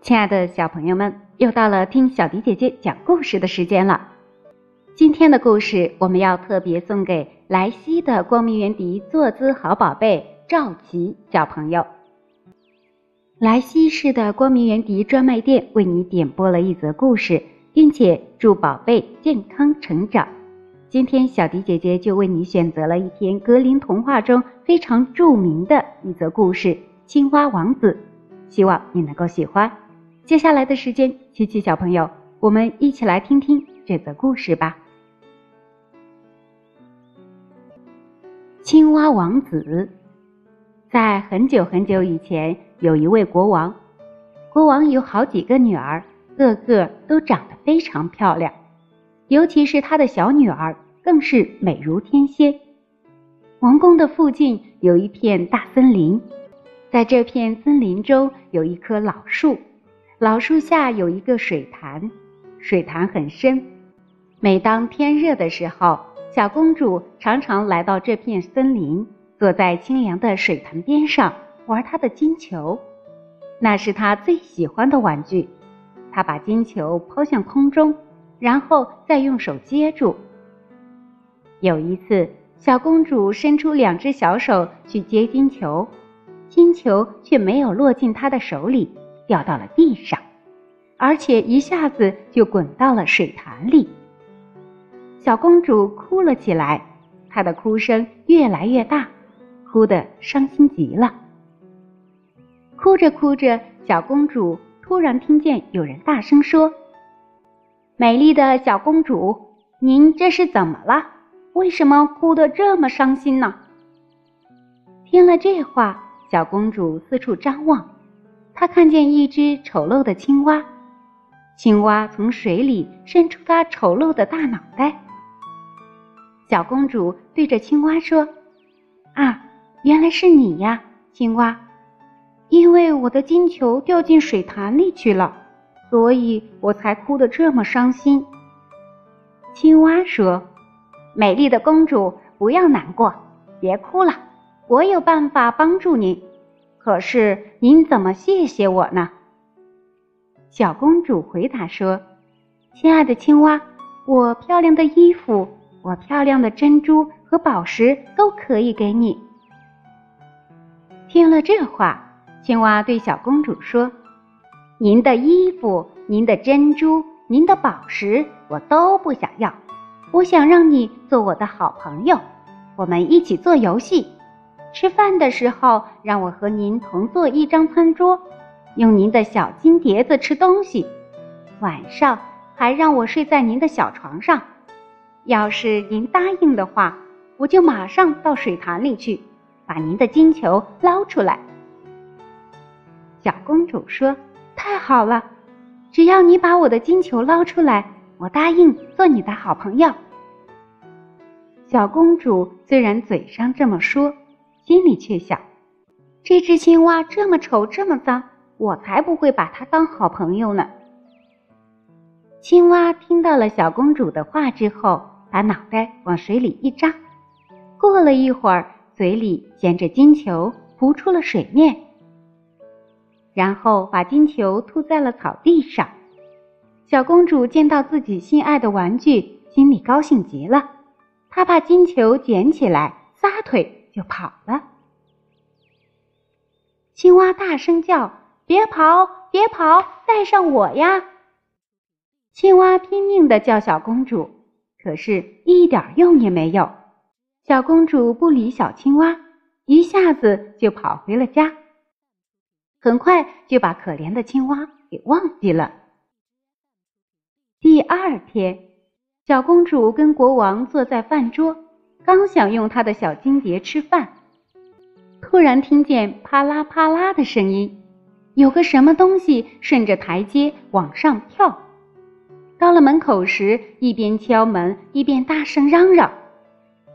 亲爱的小朋友们，又到了听小迪姐姐讲故事的时间了。今天的故事我们要特别送给莱西的光明园迪坐姿好宝贝赵琪小朋友。莱西市的光明园迪专卖店为你点播了一则故事，并且祝宝贝健康成长。今天小迪姐姐就为你选择了一篇格林童话中非常著名的一则故事《青蛙王子》，希望你能够喜欢。接下来的时间，琪琪小朋友，我们一起来听听这则故事吧。青蛙王子，在很久很久以前，有一位国王。国王有好几个女儿，个个都长得非常漂亮，尤其是他的小女儿，更是美如天仙。王宫的附近有一片大森林，在这片森林中有一棵老树。老树下有一个水潭，水潭很深。每当天热的时候，小公主常常来到这片森林，坐在清凉的水潭边上玩她的金球，那是她最喜欢的玩具。她把金球抛向空中，然后再用手接住。有一次，小公主伸出两只小手去接金球，金球却没有落进她的手里。掉到了地上，而且一下子就滚到了水潭里。小公主哭了起来，她的哭声越来越大，哭得伤心极了。哭着哭着，小公主突然听见有人大声说：“美丽的小公主，您这是怎么了？为什么哭得这么伤心呢？”听了这话，小公主四处张望。她看见一只丑陋的青蛙，青蛙从水里伸出它丑陋的大脑袋。小公主对着青蛙说：“啊，原来是你呀，青蛙！因为我的金球掉进水潭里去了，所以我才哭得这么伤心。”青蛙说：“美丽的公主，不要难过，别哭了，我有办法帮助您。”可是您怎么谢谢我呢？小公主回答说：“亲爱的青蛙，我漂亮的衣服，我漂亮的珍珠和宝石都可以给你。”听了这话，青蛙对小公主说：“您的衣服、您的珍珠、您的宝石，我都不想要。我想让你做我的好朋友，我们一起做游戏。”吃饭的时候，让我和您同坐一张餐桌，用您的小金碟子吃东西。晚上还让我睡在您的小床上。要是您答应的话，我就马上到水潭里去，把您的金球捞出来。小公主说：“太好了，只要你把我的金球捞出来，我答应做你的好朋友。”小公主虽然嘴上这么说。心里却想：这只青蛙这么丑，这么脏，我才不会把它当好朋友呢。青蛙听到了小公主的话之后，把脑袋往水里一扎，过了一会儿，嘴里衔着金球浮出了水面，然后把金球吐在了草地上。小公主见到自己心爱的玩具，心里高兴极了，她把金球捡起来，撒腿。就跑了。青蛙大声叫：“别跑，别跑，带上我呀！”青蛙拼命的叫小公主，可是一点用也没有。小公主不理小青蛙，一下子就跑回了家，很快就把可怜的青蛙给忘记了。第二天，小公主跟国王坐在饭桌。刚想用她的小金碟吃饭，突然听见啪啦啪啦的声音，有个什么东西顺着台阶往上跳。到了门口时，一边敲门一边大声嚷嚷：“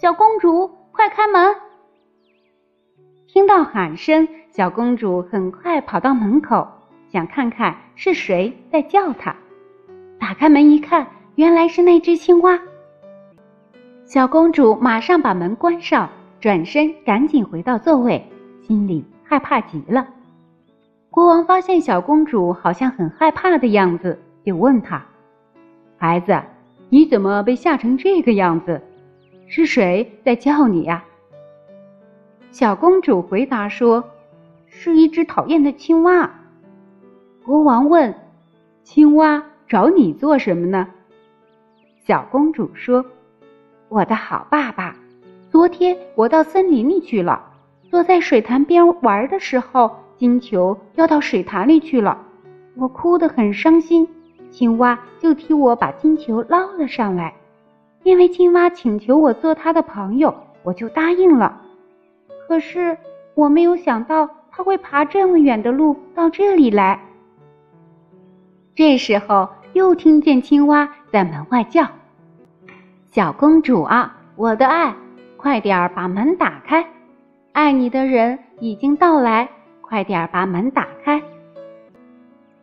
小公主，快开门！”听到喊声，小公主很快跑到门口，想看看是谁在叫她。打开门一看，原来是那只青蛙。小公主马上把门关上，转身赶紧回到座位，心里害怕极了。国王发现小公主好像很害怕的样子，就问她：“孩子，你怎么被吓成这个样子？是谁在叫你呀？”小公主回答说：“是一只讨厌的青蛙。”国王问：“青蛙找你做什么呢？”小公主说。我的好爸爸，昨天我到森林里去了，坐在水潭边玩的时候，金球掉到水潭里去了，我哭得很伤心。青蛙就替我把金球捞了上来，因为青蛙请求我做他的朋友，我就答应了。可是我没有想到他会爬这么远的路到这里来。这时候又听见青蛙在门外叫。小公主啊，我的爱，快点儿把门打开！爱你的人已经到来，快点儿把门打开！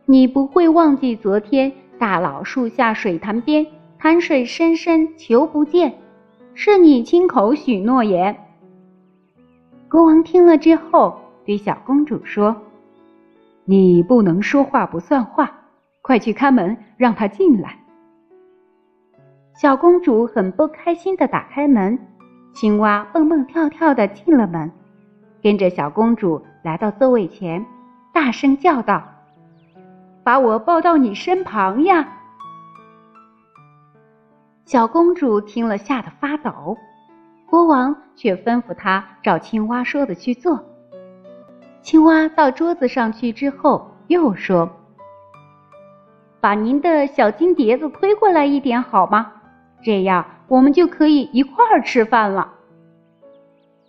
你不会忘记昨天大老树下水潭边，潭水深深求不见，是你亲口许诺言。国王听了之后，对小公主说：“你不能说话不算话，快去开门，让他进来。”小公主很不开心的打开门，青蛙蹦蹦跳跳的进了门，跟着小公主来到座位前，大声叫道：“把我抱到你身旁呀！”小公主听了吓得发抖，国王却吩咐他照青蛙说的去做。青蛙到桌子上去之后，又说：“把您的小金碟子推过来一点好吗？”这样我们就可以一块儿吃饭了。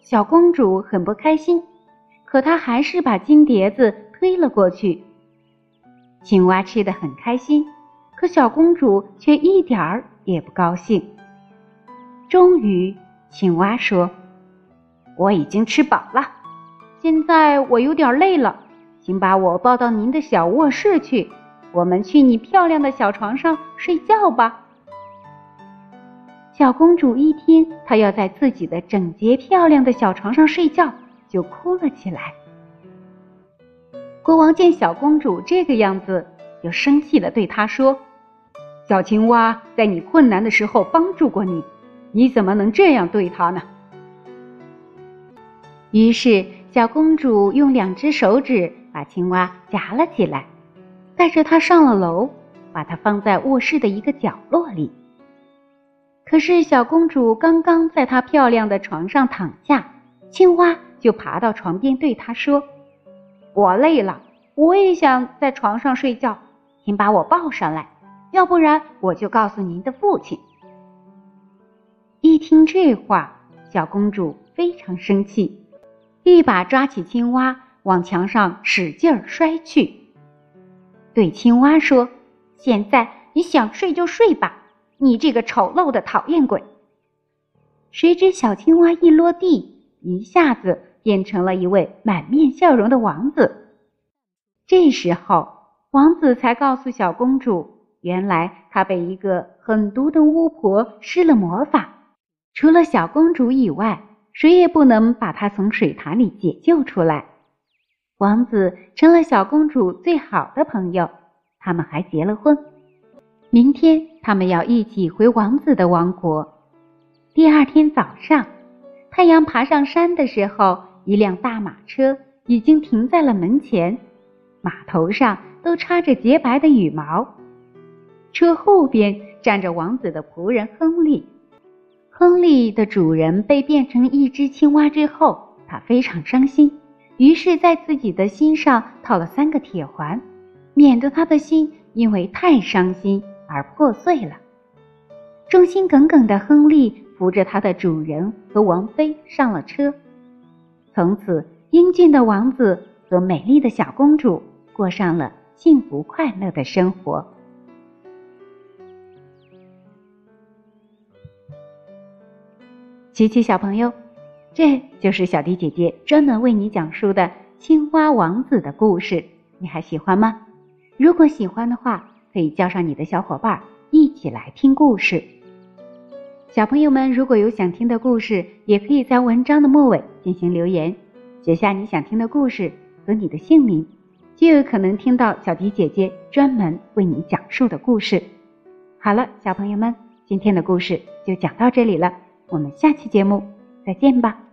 小公主很不开心，可她还是把金碟子推了过去。青蛙吃的很开心，可小公主却一点儿也不高兴。终于，青蛙说：“我已经吃饱了，现在我有点累了，请把我抱到您的小卧室去，我们去你漂亮的小床上睡觉吧。”小公主一听她要在自己的整洁漂亮的小床上睡觉，就哭了起来。国王见小公主这个样子，就生气的对她说：“小青蛙在你困难的时候帮助过你，你怎么能这样对它呢？”于是，小公主用两只手指把青蛙夹了起来，带着它上了楼，把它放在卧室的一个角落里。可是小公主刚刚在她漂亮的床上躺下，青蛙就爬到床边对她说：“我累了，我也想在床上睡觉，请把我抱上来，要不然我就告诉您的父亲。”一听这话，小公主非常生气，一把抓起青蛙往墙上使劲儿摔去，对青蛙说：“现在你想睡就睡吧。”你这个丑陋的讨厌鬼！谁知小青蛙一落地，一下子变成了一位满面笑容的王子。这时候，王子才告诉小公主，原来他被一个狠毒的巫婆施了魔法，除了小公主以外，谁也不能把她从水潭里解救出来。王子成了小公主最好的朋友，他们还结了婚。明天他们要一起回王子的王国。第二天早上，太阳爬上山的时候，一辆大马车已经停在了门前，马头上都插着洁白的羽毛。车后边站着王子的仆人亨利。亨利的主人被变成一只青蛙之后，他非常伤心，于是，在自己的心上套了三个铁环，免得他的心因为太伤心。而破碎了。忠心耿耿的亨利扶着他的主人和王妃上了车。从此，英俊的王子和美丽的小公主过上了幸福快乐的生活。琪琪小朋友，这就是小迪姐姐专门为你讲述的青蛙王子的故事，你还喜欢吗？如果喜欢的话，可以叫上你的小伙伴一起来听故事。小朋友们如果有想听的故事，也可以在文章的末尾进行留言，写下你想听的故事和你的姓名，就有可能听到小迪姐姐专门为你讲述的故事。好了，小朋友们，今天的故事就讲到这里了，我们下期节目再见吧。